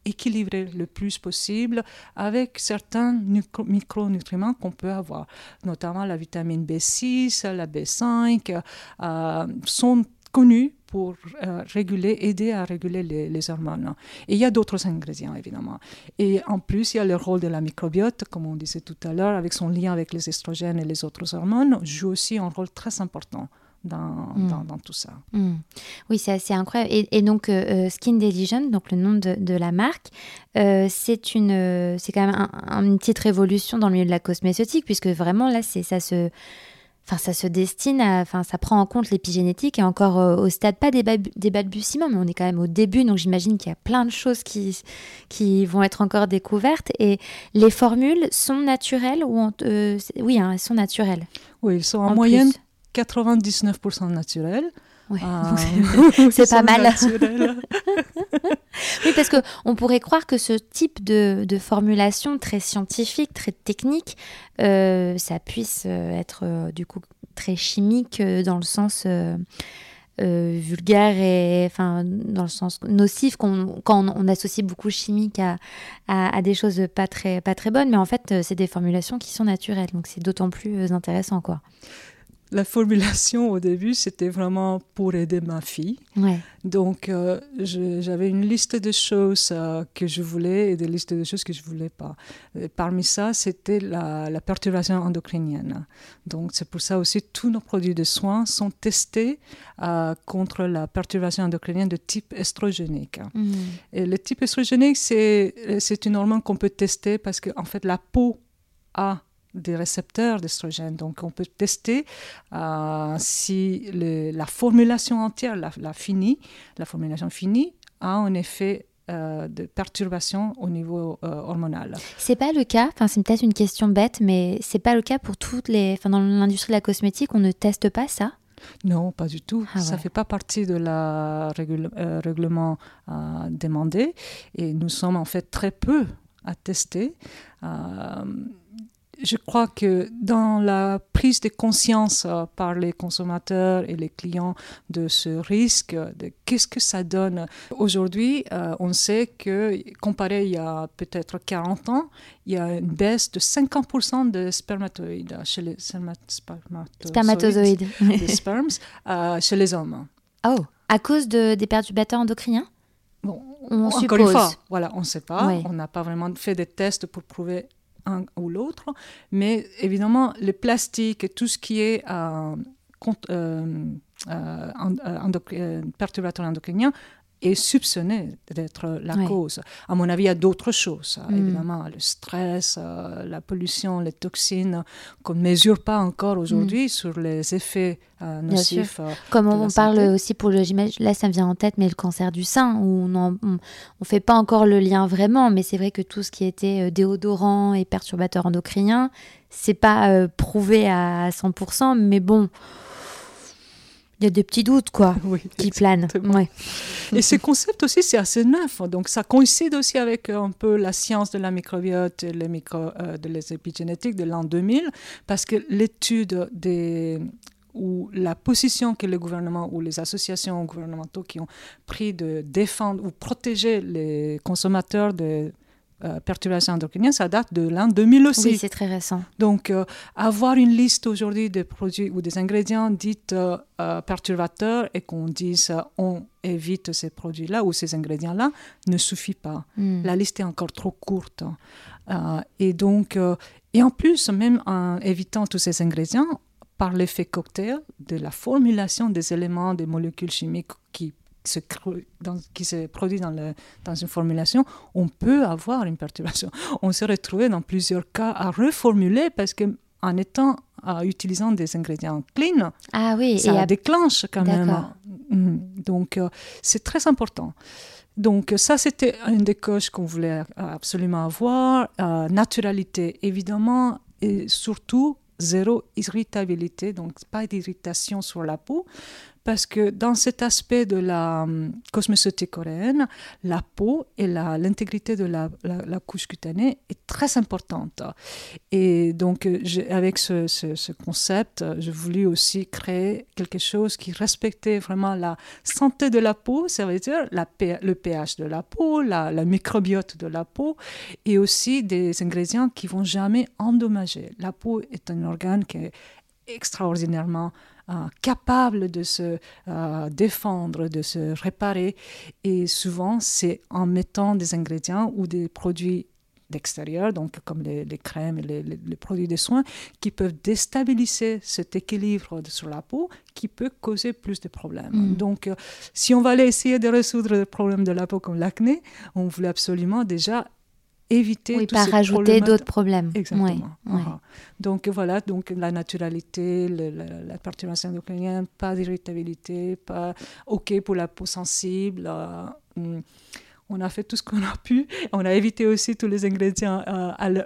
équilibrer le plus possible avec certains micronutriments qu'on peut avoir, notamment la vitamine B6, la B5, euh, sont connus pour euh, réguler, aider à réguler les, hormones. Et il y a d'autres ingrédients, évidemment. Et en plus, il y a le rôle de la microbiote, comme on disait tout à l'heure, avec son lien avec les estrogènes et les autres hormones, joue aussi un rôle très important Mm. dans, dans, tout ça. Mm. Oui, c'est assez incroyable. Et, donc, euh, euh, Skin Diligent, donc le nom de, de la marque, euh, c'est une, c'est quand même une petite révolution dans le milieu de la cosmétique, puisque vraiment là, c'est ça se Enfin, ça se destine à, enfin, ça prend en compte l'épigénétique et encore au stade pas des, des, balbutiements, mais on est quand même au début, donc j'imagine qu'il y a plein de choses qui, qui vont être encore découvertes. Et les formules sont naturelles ou oui, hein, elles sont naturelles. Oui, elles sont en, moyenne 99% naturel. Ah. c'est pas mal. oui, parce que on pourrait croire que ce type de, de formulation très scientifique, très technique, euh, ça puisse euh, être euh, du coup très chimique dans le sens vulgaire et enfin dans le sens nocif quand on, associe beaucoup chimique à, à, à, des choses pas très pas très bonnes. Mais en fait, c'est des formulations qui sont naturelles, donc c'est d'autant plus intéressant, quoi. La formulation au début, c'était vraiment pour aider ma fille. Donc, euh, j'avais une liste de choses euh, que je voulais et des listes de choses que je ne voulais pas. parmi ça, c'était la, perturbation endocrinienne. Donc, c'est pour ça aussi tous nos produits de soins sont testés euh, contre la perturbation endocrinienne de type estrogénique. Mm. Et le type estrogénique, c'est une hormone qu'on peut tester parce qu'en en fait, la peau a des récepteurs d'estrogène. Donc, on peut tester euh, si la formulation entière, la, finie, la formulation finie, a un effet euh, de perturbation au niveau euh, hormonal. C'est pas le cas, enfin c'est peut-être une question bête, mais c'est pas le cas pour toutes les, enfin dans l'industrie de la cosmétique, on ne teste pas ça? Non, pas du tout. Ah ça ne fait pas partie de la règlement demandé et nous sommes en fait très peu à tester je crois que dans la prise de conscience euh, par les consommateurs et les clients de ce risque, de qu'est-ce que ça donne aujourd'hui, euh, on sait que comparé il y a peut-être 40 ans, il y a une baisse de 50% de spermatozoïdes chez les spermatozoïdes, spermes, euh, chez les hommes. Oh, à cause de, des perturbateurs endocriniens? Bon, on encore suppose. une fois, voilà, on ne sait pas. On n'a pas vraiment fait des tests pour prouver ou l'autre. Mais évidemment, le plastique et tout ce qui est euh, euh, euh, perturbateur endocrinien est soupçonné d'être la cause. À mon avis, il y a d'autres choses, hein, mm. évidemment, le stress, euh, la pollution, les toxines, qu'on ne mesure pas encore aujourd'hui mm. sur les effets euh, nocifs. Euh, Comme on, parle aussi pour le, là ça me vient en tête, mais le cancer du sein, où on ne fait pas encore le lien vraiment, mais c'est vrai que tout ce qui était déodorant et perturbateur endocrinien, c'est pas prouvé à 100%, mais bon il y a des petits doutes quoi qui planent. Ouais. Et ce concept aussi c'est assez neuf, donc ça coïncide aussi avec euh, un peu la science de la microbiote et les micro, euh, de l'épigénétique de l'an 2000, parce que l'étude des ou la position que le gouvernement ou les associations gouvernementaux qui ont pris de défendre ou protéger les consommateurs de euh, perturbation endocrinienne, ça date de l'an 2000 aussi. Oui, c'est très récent. Donc, euh, avoir une liste aujourd'hui des produits ou des ingrédients dits euh, perturbateurs et qu'on dise on évite ces produits-là ou ces ingrédients-là ne suffit pas. Hmm. La liste est encore trop courte. et donc, et en plus, même en évitant tous ces ingrédients, par l'effet cocktail de la formulation des éléments, des molécules chimiques qui se, dans, qui se produit dans, le, dans une formulation, on peut avoir une perturbation. On s'est retrouvé dans plusieurs cas à reformuler parce que en étant, en utilisant des ingrédients clean, ah oui, ça déclenche quand même. Mm. Donc, euh, c'est très important. Donc ça, c'était une des coches qu'on voulait absolument avoir. Euh, naturalité, évidemment, et surtout zéro irritabilité, donc pas d'irritation sur la peau, parce que dans cet aspect de la hum, cosmétique coréenne, la peau et l'intégrité de la, couche cutanée est très importante. Et donc, avec ce, ce, concept, j'ai voulu aussi créer quelque chose qui respectait vraiment la santé de la peau, ça veut dire le pH de la peau, la, la microbiote de la peau, et aussi des ingrédients qui vont jamais endommager. La peau est un organe qui est extraordinairement euh, capable de se euh, défendre, de se réparer. Et souvent, c'est en mettant des ingrédients ou des produits d'extérieur, donc comme les, crèmes et les, produits de soins, qui peuvent déstabiliser cet équilibre sur la peau qui peut causer plus de problèmes. Mm. Donc, euh, si on va aller essayer de résoudre le problème de la peau comme l'acné, on voulait absolument déjà éviter oui, pas rajouter d'autres problèmes. Exactement. Donc voilà, donc la naturalité, la, perturbation endocrinienne, pas d'irritabilité, pas OK pour la peau sensible. Euh, hmm. on a fait tout ce qu'on a pu. On a évité aussi tous les ingrédients euh,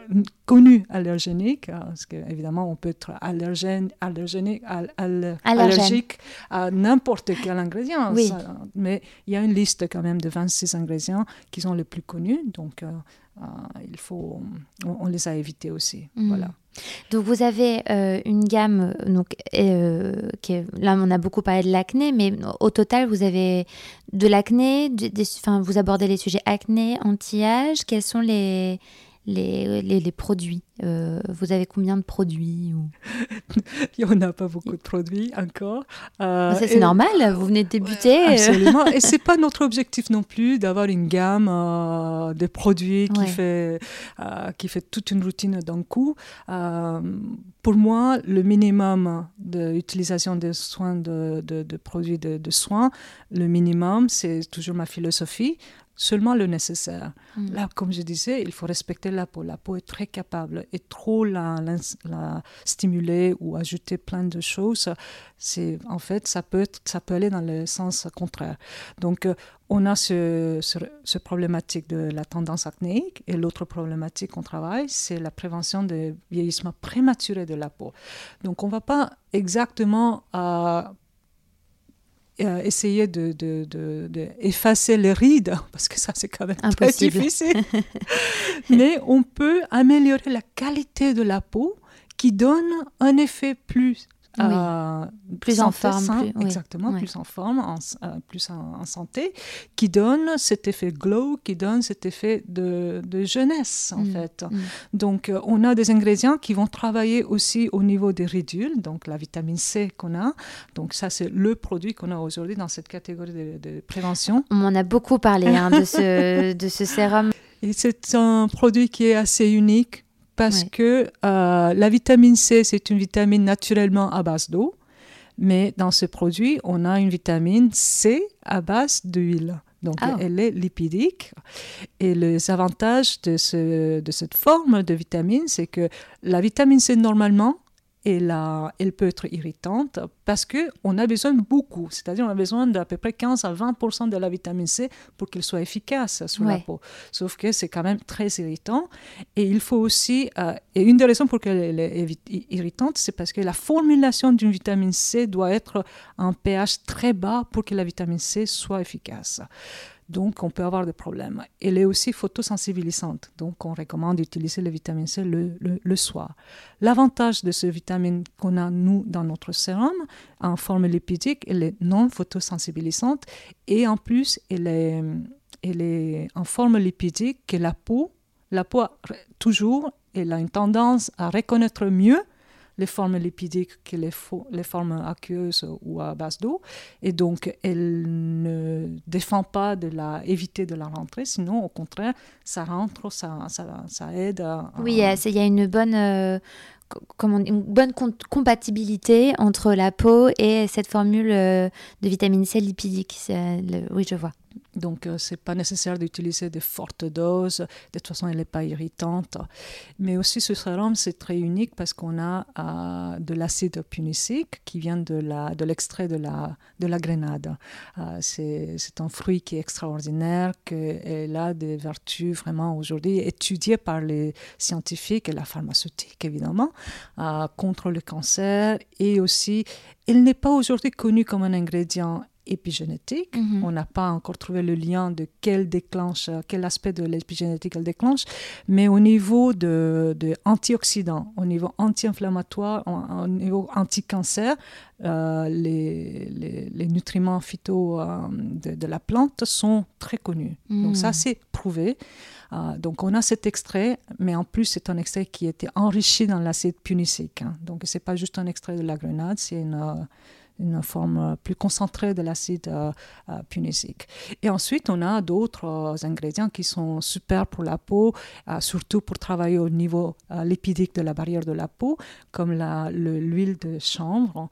connus allergéniques, euh, parce qu'évidemment, on peut être allergène, allergénique, allergique à n'importe quel ingrédient. mais il y a une liste quand même de 26 ingrédients qui sont les plus connus. Donc, euh, il faut, on, les a évités aussi. Mm. Voilà. Donc vous avez euh, une gamme, donc, euh, qui là on a beaucoup parlé de l'acné, mais au total vous avez de l'acné, enfin vous abordez les sujets acné, anti-âge, quels sont les, les, les, produits Vous avez combien de produits ou... il n'y en a pas beaucoup de produits encore. Euh, c'est normal, vous venez de débuter. absolument. et c'est pas notre objectif non plus d'avoir une gamme euh, de produits qui, fait, euh, qui fait toute une routine d'un coup. pour moi, le minimum d'utilisation des soins de, de produits de, soins, le minimum, c'est toujours ma philosophie seulement le nécessaire. Mm. Là, comme je disais, il faut respecter la peau. La peau est très capable et trop la, stimuler ou ajouter plein de choses, c'est en fait ça peut ça peut aller dans le sens contraire. Donc euh, on a ce, ce, problématique de la tendance acnéique et l'autre problématique qu'on travaille, c'est la prévention du vieillissement prématuré de la peau. Donc on ne va pas exactement euh, euh, essayer de, de, de, effacer les rides, parce que ça c'est quand même très difficile. Mais on peut améliorer la qualité de la peau qui donne un effet plus euh, plus en forme, exactement, plus en forme, en, euh, plus en, santé, qui donne cet effet glow, qui donne cet effet de, de jeunesse en mm, fait. Mm. Donc euh, on a des ingrédients qui vont travailler aussi au niveau des ridules, donc la vitamine C qu'on a. Donc ça c'est le produit qu'on a aujourd'hui dans cette catégorie de, prévention. On en a beaucoup parlé hein, de, ce, de ce sérum. Et c'est un produit qui est assez unique parce que euh, la vitamine C, c'est une vitamine naturellement à base d'eau, mais dans ce produit, on a une vitamine C à base d'huile. Donc, ah. elle est lipidique. Et les avantages de, ce, de cette forme de vitamine, c'est que la vitamine C, normalement, elle, elle peut être irritante parce qu'on a besoin de beaucoup, c'est-à-dire on a besoin d'à peu près 15 à 20% de la vitamine C pour qu'elle soit efficace sur la peau. Sauf que c'est quand même très irritant. Et il faut aussi, euh, et une des raisons pour qu'elle est irritante, c'est parce que la formulation d'une vitamine C doit être un pH très bas pour que la vitamine C soit efficace. Donc, on peut avoir des problèmes. Elle est aussi photosensibilisante. Donc, on recommande d'utiliser la vitamine C le, soir. L'avantage de cette vitamine qu'on a, nous, dans notre sérum, en forme lipidique, elle est non photosensibilisante et en plus, est, elle est en forme lipidique que la peau, la peau, toujours, elle a une tendance à reconnaître mieux les formes lipidiques que les, formes aqueuses ou à base d'eau. Et donc, elle ne défend pas de la, éviter de la rentrer, sinon, au contraire, ça rentre, ça, ça, ça aide à... Oui, il y a une bonne... Euh, une bonne compatibilité entre la peau et cette formule euh, de vitamine C lipidique. oui, je vois. Donc, euh, c'est pas nécessaire d'utiliser de fortes doses. De toute façon, elle n'est pas irritante. Mais aussi, ce sérum, c'est très unique parce qu'on a euh, de l'acide punicique qui vient de, l'extrait de la, de la grenade. Euh, c'est, un fruit qui est extraordinaire, qui a des vertus vraiment aujourd'hui étudiées par les scientifiques et la pharmaceutique, évidemment, contre le cancer. Et aussi, il n'est pas aujourd'hui connu comme un ingrédient épigénétique. Mhm. On n'a pas encore trouvé le lien de quel déclenche, quel aspect de l'épigénétique elle déclenche, mais au niveau de, de antioxydants, au niveau anti-inflammatoire, au, niveau anti-cancer, euh, les, les, nutriments phyto euh, de, la plante sont très connus. Donc ça, mhm. c'est prouvé. Euh, donc on a cet extrait, mais en plus c'est un extrait qui était enrichi dans l'acide punicique. Hein. Donc c'est pas juste un extrait de la grenade, c'est une une forme euh, plus concentrée de l'acide euh, euh, punicique. Et ensuite, on a d'autres ingrédients qui sont super pour la peau, surtout pour travailler au niveau lipidique de la barrière de la peau, comme l'huile de chanvre.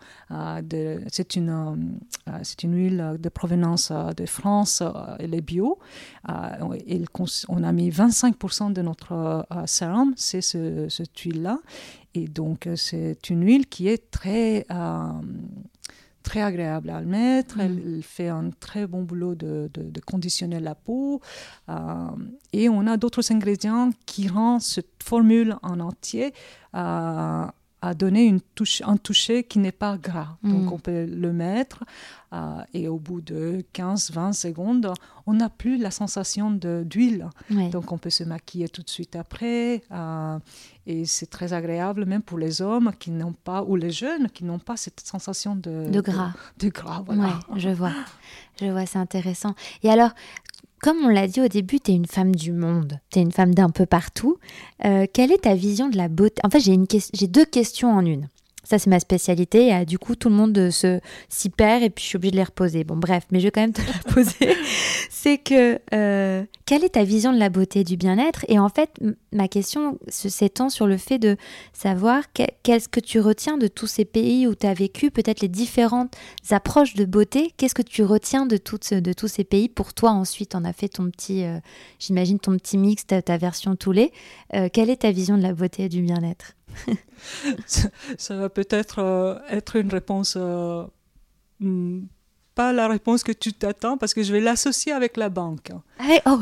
c'est une, c'est une huile de provenance de France, elle est bio. on a mis 25% de notre sérum, c'est ce, cette huile-là. Et donc, c'est une huile qui est très très agréable à mettre. Elle, mm. fait un très bon boulot de, de, conditionner la peau. Euh, et on a d'autres ingrédients qui rendent cette formule en entier euh, à donner une touche, un toucher qui n'est pas gras. Donc mm. on peut le mettre euh, et au bout de 15-20 secondes, on n'a plus la sensation d'huile. Donc on peut se maquiller tout de suite après. Euh, et c'est très agréable même pour les hommes qui n'ont pas, ou les jeunes qui n'ont pas cette sensation de, de gras. De, gras, voilà. je vois. Je vois, c'est intéressant. Et alors, comme on l'a dit au début, tu es une femme du monde, tu es une femme d'un peu partout. Euh, quelle est ta vision de la beauté? En fait, j'ai deux questions en une. Ça, c'est ma spécialité. Et, du coup, tout le monde se s'y perd et puis je suis obligée de les reposer. Bon, bref, mais je vais quand même te la poser. c'est que euh, quelle est ta vision de la beauté et du bien-être? Et en fait, ma question s'étend sur le fait de savoir qu'est-ce que tu retiens de tous ces pays où tu as vécu, peut-être les différentes approches de beauté. Qu'est-ce que tu retiens de, toutes, de tous ces pays? Pour toi, ensuite, on a fait ton petit, euh, j'imagine, ton petit mix, ta, ta version Toulet. Euh, quelle est ta vision de la beauté et du bien-être? ça, va peut-être euh, être une réponse, euh, hmm, pas la réponse que tu t'attends, parce que je vais l'associer avec la banque. Ah oh.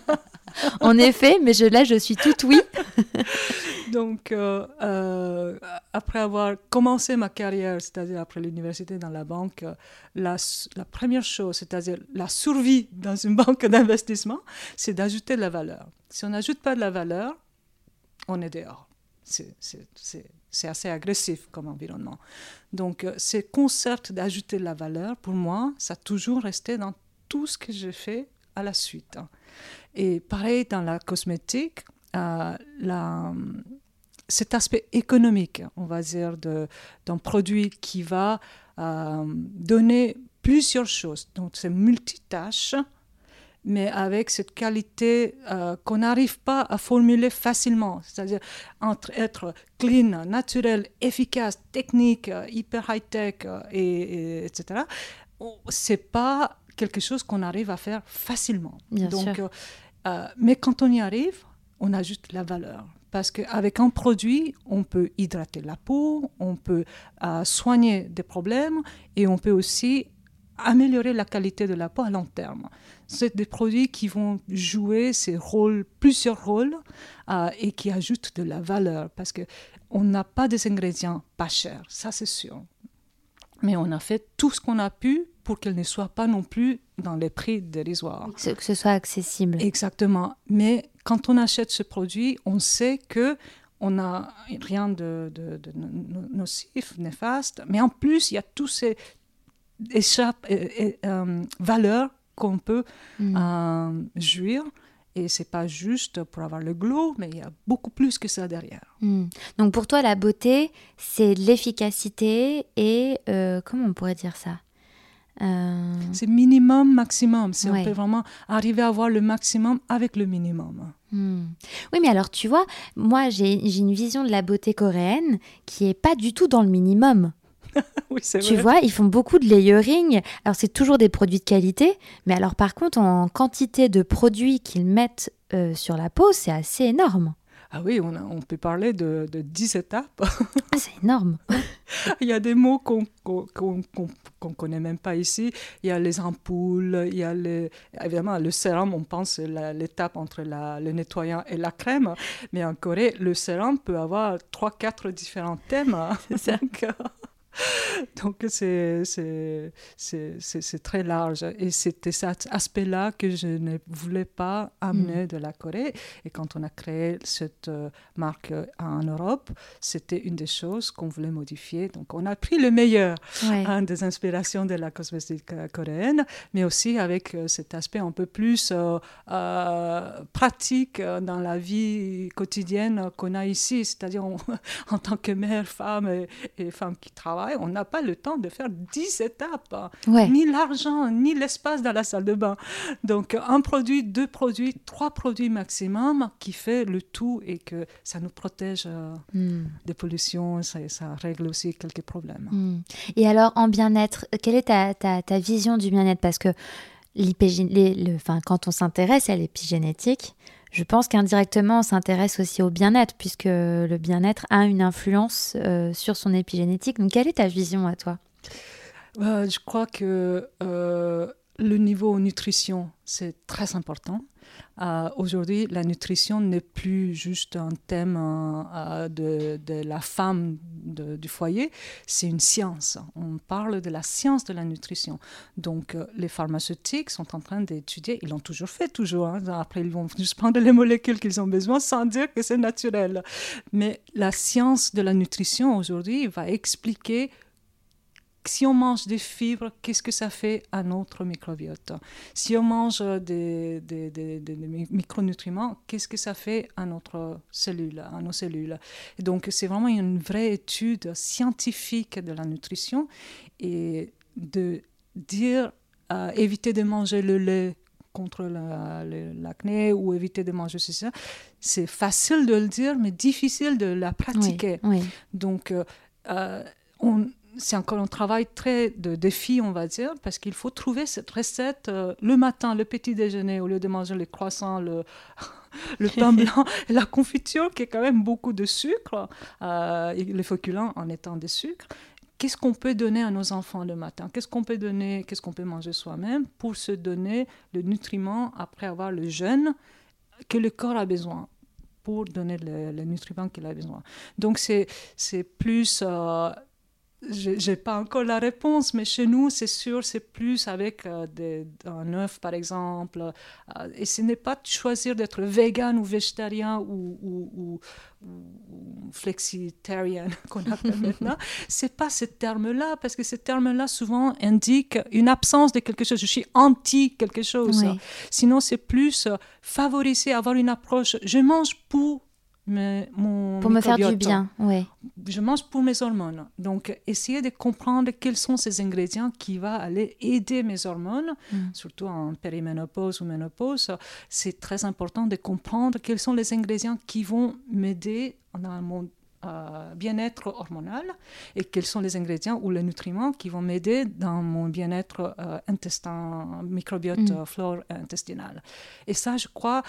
en effet, mais je, là, je suis toute oui. Donc, euh, après avoir commencé ma carrière, c'est-à-dire après l'université dans la banque, la, la première chose, c'est-à-dire la survie dans une banque d'investissement, c'est d'ajouter de la valeur. Si on n'ajoute pas de la valeur, on est dehors c'est assez agressif comme environnement. Donc, euh, ce concept d'ajouter de la valeur, pour moi, ça a toujours resté dans tout ce que j'ai fait à la suite. Et pareil dans la cosmétique, euh, cet aspect économique, on va dire, d'un produit qui va euh, donner plusieurs choses. Donc, c'est multitâche mais avec cette qualité euh, qu'on n'arrive pas à formuler facilement. C'est-à-dire entre être clean, naturel, efficace, technique, euh, hyper high-tech, euh, et, etc., c'est pas quelque chose qu'on arrive à faire facilement. Donc, mais quand on y arrive, on ajoute la valeur. Parce qu'avec un produit, on peut hydrater la peau, on peut soigner des problèmes et on peut aussi améliorer la qualité de la peau à long terme. C'est des produits qui vont jouer ces rôles, plusieurs rôles, euh, et qui ajoutent de la valeur, parce qu'on n'a pas des ingrédients pas chers, ça c'est sûr. Mais on a fait tout ce qu'on a pu pour qu'elle ne soit pas non plus dans les prix dérisoires. Que ce soit accessible. Exactement. Mais quand on achète ce produit, on sait que on n'a rien de, de, de, nocif, néfaste, mais en plus, il y a tous ces, échappe, euh, valeur qu'on peut mm. euh, jouir. Et c'est pas juste pour avoir le glow, mais il y a beaucoup plus que ça derrière. Mm. Donc pour toi, la beauté, c'est l'efficacité et euh, comment on pourrait dire ça C'est minimum, maximum. C'est on peut vraiment arriver à avoir le maximum avec le minimum. Mm. Oui, mais alors tu vois, moi j'ai une vision de la beauté coréenne qui est pas du tout dans le minimum. tu vois, ils font beaucoup de layering. Alors, c'est toujours des produits de qualité, mais alors, par contre, en quantité de produits qu'ils mettent euh, sur la peau, c'est assez énorme. Ah oui, on, on peut parler de, de 10 étapes. c'est énorme. il y a des mots qu'on ne connaît même pas ici. Il y a les ampoules, il y a les... évidemment le sérum, on pense l'étape entre la, le nettoyant et la crème. Mais en Corée, le sérum peut avoir 3-4 différents thèmes. C'est Donc c'est très large. Et c'était cet aspect-là que je ne voulais pas amener mm. de la Corée. Et quand on a créé cette euh, marque en Europe, c'était une des choses qu'on voulait modifier. Donc on a pris le meilleur hein, des inspirations de la cosmétique euh, coréenne, mais aussi avec euh, cet aspect un peu plus pratique dans la vie quotidienne qu'on a ici. C'est-à-dire en tant que mère, femme et, et femme qui travaille, on n'a pas le temps de faire 10 étapes, ni l'argent, ni l'espace dans la salle de bain. Donc un produit, deux produits, trois produits maximum qui fait le tout et que ça nous protège euh, hmm. des pollutions, ça, ça, règle aussi quelques problèmes. Hmm. Et alors en bien-être, quelle est ta, ta, ta vision du bien-être? Parce que le, enfin, quand on s'intéresse à l'épigénétique, je pense qu'indirectement, on s'intéresse aussi au bien-être, puisque le bien-être a une influence euh, sur son épigénétique. Donc, quelle est ta vision à toi? Euh, Je crois que euh, le niveau nutrition, c'est très important. Euh, aujourd'hui, la nutrition n'est plus juste un thème euh, de, de, la femme du foyer, c'est une science. On parle de la science de la nutrition. Donc, euh, les pharmaceutiques sont en train d'étudier, ils l'ont toujours fait, toujours. Hein. Après, ils vont juste prendre les molécules qu'ils ont besoin sans dire que c'est naturel. Mais la science de la nutrition aujourd'hui va expliquer si on mange des fibres, qu'est-ce que ça fait à notre microbiote? Si on mange des, des, des, des micronutriments, qu'est-ce que ça fait à notre cellule, à nos cellules? Et Donc c'est vraiment une vraie étude scientifique de la nutrition et de dire euh, éviter de manger le lait contre l'acné ou éviter de manger ceci. C'est facile de le dire, mais difficile de la pratiquer. Donc, euh, euh, c'est encore un travail très de défi, on va dire, parce qu'il faut trouver cette recette le matin, le petit déjeuner, au lieu de manger les croissants, le, le pain blanc la confiture, qui est quand même beaucoup de sucre, et les féculents en étant des sucres qu'est-ce qu'on peut donner à nos enfants le matin? Qu'est-ce qu'on peut donner Qu'est-ce qu'on peut manger soi-même pour se donner le nutriment après avoir le jeûne que le corps a besoin pour donner le, le nutriment qu'il a besoin? Donc c'est plus euh, je n'ai pas encore la réponse, mais chez nous, c'est sûr, c'est plus avec euh, des, un œuf, par exemple. Euh, et ce n'est pas de choisir d'être vegan ou végétarien ou, ou, ou, ou flexitarian qu'on appelle maintenant. C'est pas ce terme-là, parce que ce terme-là souvent indique une absence de quelque chose. Je suis anti quelque chose. Sinon, c'est plus euh, favoriser, avoir une approche. Je mange pour mais mon pour me faire du bien, oui. Je mange pour mes hormones. Donc, essayer de comprendre quels sont ces ingrédients qui vont aller aider mes hormones, mm. surtout en périménopause ou ménopause. C'est très important de comprendre quels sont les ingrédients qui vont m'aider dans mon euh, bien-être hormonal et quels sont les ingrédients ou les nutriments qui vont m'aider dans mon bien-être euh, intestin, microbiote, mm. flore intestinale. Et ça, je crois,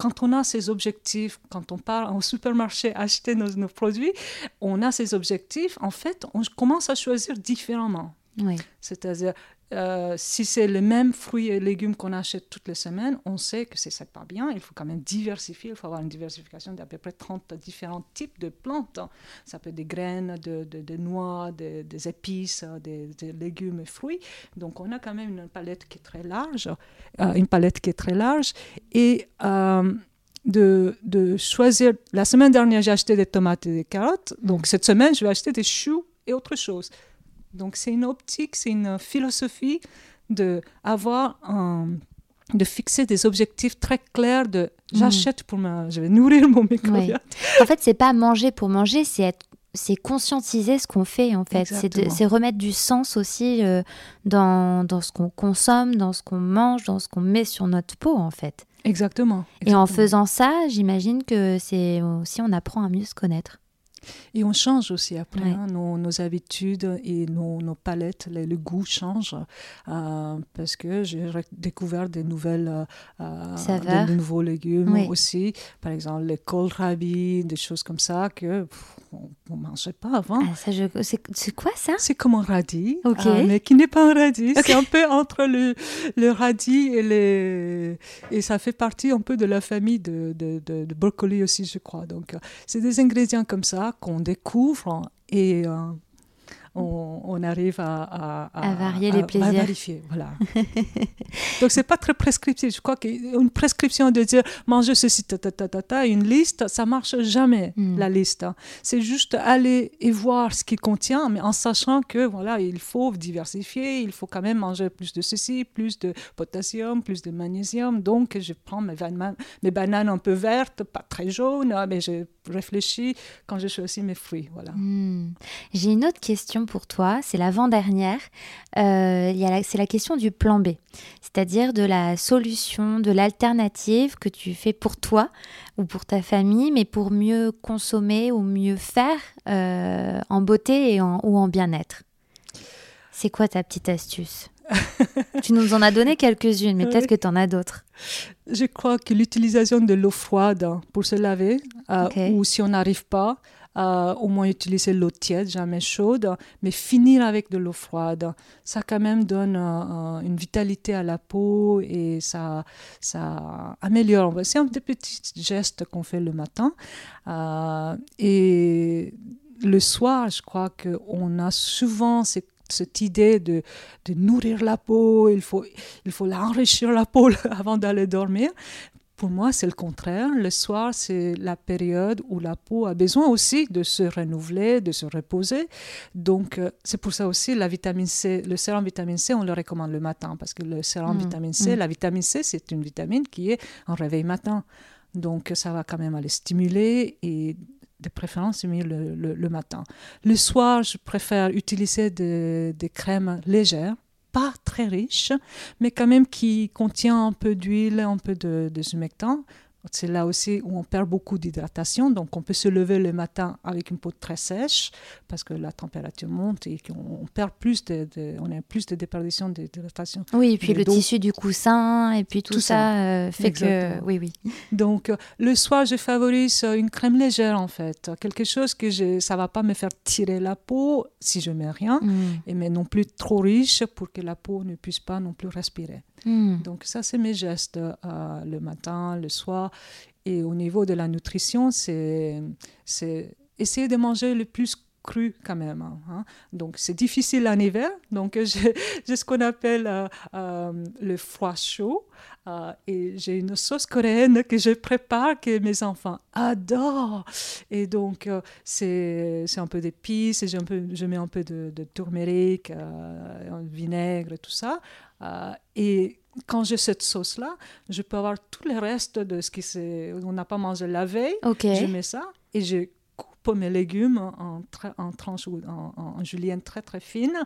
quand on a ces objectifs, quand on part au supermarché acheter nos, produits, on a ces objectifs, en fait, on commence à choisir différemment. Oui. C'est-à-dire, euh, si c'est les mêmes fruits et légumes qu'on achète toutes les semaines, on sait que c'est pas bien. Il faut quand même diversifier. Il faut avoir une diversification d'à peu près 30 différents types de plantes. Ça peut être des graines, de, de, noix, des épices, des, légumes et fruits. Donc on a quand même une palette qui est très large, euh, une palette qui est très large. Et euh, de, choisir. La semaine dernière, j'ai acheté des tomates et des carottes. Donc cette semaine, je vais acheter des choux et autre chose. Donc c'est une optique, c'est une philosophie de avoir de fixer des objectifs très clairs de mm. j'achète pour me je vais nourrir mon microbiote. En fait, c'est pas manger pour manger, c'est être c'est conscientiser ce qu'on fait en fait, c'est remettre du sens aussi euh, dans, dans, ce qu'on consomme, dans ce qu'on mange, dans ce qu'on met sur notre peau en fait. Exactement, Et en faisant ça, j'imagine que c'est aussi on apprend à mieux se connaître. Et on change aussi après, hein, nos, habitudes et nos, nos palettes, le, goût change euh, parce que j'ai découvert des nouvelles, euh, des nouveaux légumes aussi. Par exemple, les kohlrabi, des choses comme ça que on ne mangeait pas avant. Ah, c'est quoi ça? C'est comme un radis, euh, mais qui n'est pas un radis. C'est un peu entre le, le radis et les... Et ça fait partie un peu de la famille de, de, de, de brocoli aussi, je crois. Donc, c'est des ingrédients comme ça qu'on découvre et on, arrive à, à, varier les plaisirs. À vérifier, voilà. Donc, c'est pas très prescriptif. Je crois qu'une prescription de dire manger ceci, ta, ta, ta, ta, une liste, ça marche jamais, hmm. la liste. C'est juste aller et voir ce qu'il contient, mais en sachant que, voilà, il faut diversifier, il faut quand même manger plus de ceci, plus de potassium, plus de magnésium. Donc, je prends mes, mes bananes un peu vertes, pas très jaunes, mais je réfléchis quand je choisis mes fruits, voilà. Hmm. J'ai une autre question pour toi, c'est l'avant-dernière. Euh, c'est la question du plan B, c'est-à-dire de la solution, de l'alternative que tu fais pour toi ou pour ta famille, mais pour mieux consommer ou mieux faire euh, en beauté et ou en bien-être. C'est quoi ta petite astuce? Tu nous en as donné quelques-unes, mais peut-être que tu en as d'autres. Je crois que l'utilisation de l'eau froide pour se laver, euh, ou si on n'arrive pas, euh, au moins utiliser l'eau tiède, jamais chaude, mais finir avec de l'eau froide. Ça quand même donne euh, une vitalité à la peau et ça, ça améliore. C'est un des petits gestes qu'on fait le matin. Euh, et le soir, je crois qu'on a souvent cette idée de, de, nourrir la peau, il faut, il faut l'enrichir la peau avant d'aller dormir Pour moi, c'est le contraire. Le soir, c'est la période où la peau a besoin aussi de se renouveler, de se reposer. Donc, euh, c'est pour ça aussi la vitamine C, le sérum vitamine C, on le recommande le matin parce que le sérum Mm, vitamine C, mm. la vitamine C, c'est une vitamine qui est en réveil matin. Donc, ça va quand même aller stimuler et de préférence mieux le, le- le matin. Le soir, je préfère utiliser des, des crèmes légères, pas très riches, mais quand même qui contient un peu d'huile, un peu de, de. C'est là aussi où on perd beaucoup d'hydratation, donc on peut se lever le matin avec une peau très sèche parce que la température monte et qu'on on perd plus de, de- on a plus de déperdition d'hydratation. Oui, et puis le tissu du coussin, et puis tout, Tout ça, ça. euh, fait Exactement. que... Oui, oui. Donc, euh, le soir, je favorise euh, une crème légère, en fait. Quelque chose que je, ça va pas me faire tirer la peau si je mets rien, Mm. et mais non plus trop riche pour que la peau ne puisse pas non plus respirer. Mm. Donc, ça, c'est mes gestes euh, le matin, le soir. Et au niveau de la nutrition, c'est essayer de manger le plus cru quand même. hein, hein? Donc, c'est difficile en hiver. Donc, j'ai ce qu'on appelle euh, euh, le froid chaud. Et j'ai une sauce coréenne que je prépare que mes enfants adorent. Et donc, c'est un peu d'épices, je mets un peu de, de turmeric, vinaigre, tout ça. Euh, et quand j'ai cette sauce-là, je peux avoir tout le reste de ce qui s'est- on n'a pas mangé la veille. Ok. Je mets ça et je coupe mes légumes en, en tranches ou en, en- en julienne très très fines,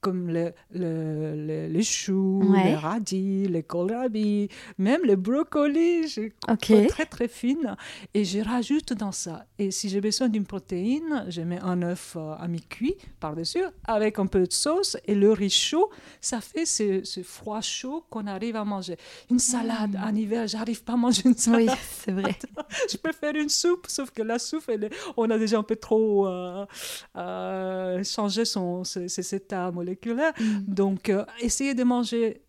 comme le, le- le- les choux, Ouais. les radis, les kohlrabi, même les brocolis. Je coupe Ok. très très fines et je rajoute dans ça. Et si j'ai besoin d'une protéine, je mets un œuf euh, à mi-cuit par-dessus avec un peu de sauce et le riz chaud. Ça fait ce, ce froid chaud qu'on arrive à manger. Une salade en hiver, j'arrive pas à manger une salade. Oui, c'est vrai. je peux faire une soupe, sauf que la soupe, elle est- on a déjà un peu trop euh, euh, changé son, ses, ses états moléculaires. Mm. Donc, euh, essayez de manger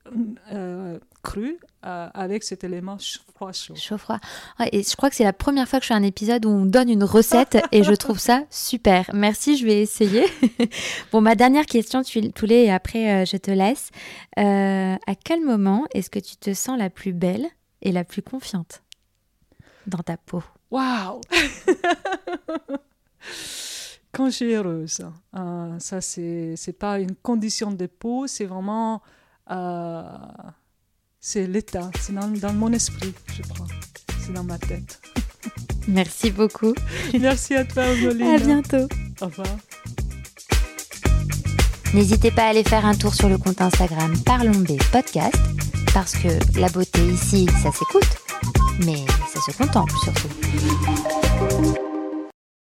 cru avec cet élément ch- froid chaud. Chaud-froid. Ouais, et je crois que c'est la première fois que je fais un épisode où on donne une recette et je trouve ça super. Merci, je vais essayer. bon, ma dernière question, tu- Toulé, et après je te laisse. À quel moment est-ce que tu te sens la plus belle et la plus confiante dans ta peau? Waouh Quand je suis heureuse, euh, ça c'est c'est pas une condition de peau, c'est vraiment euh, c'est l'état, c'est dans, dans mon esprit, je crois, c'est dans ma tête. Merci beaucoup. Merci à toi, Onoline. À bientôt. Au revoir. N'hésitez pas à aller faire un tour sur le compte Instagram Parlons B Podcast parce que la beauté ici, ça s'écoute, mais ça se contemple surtout.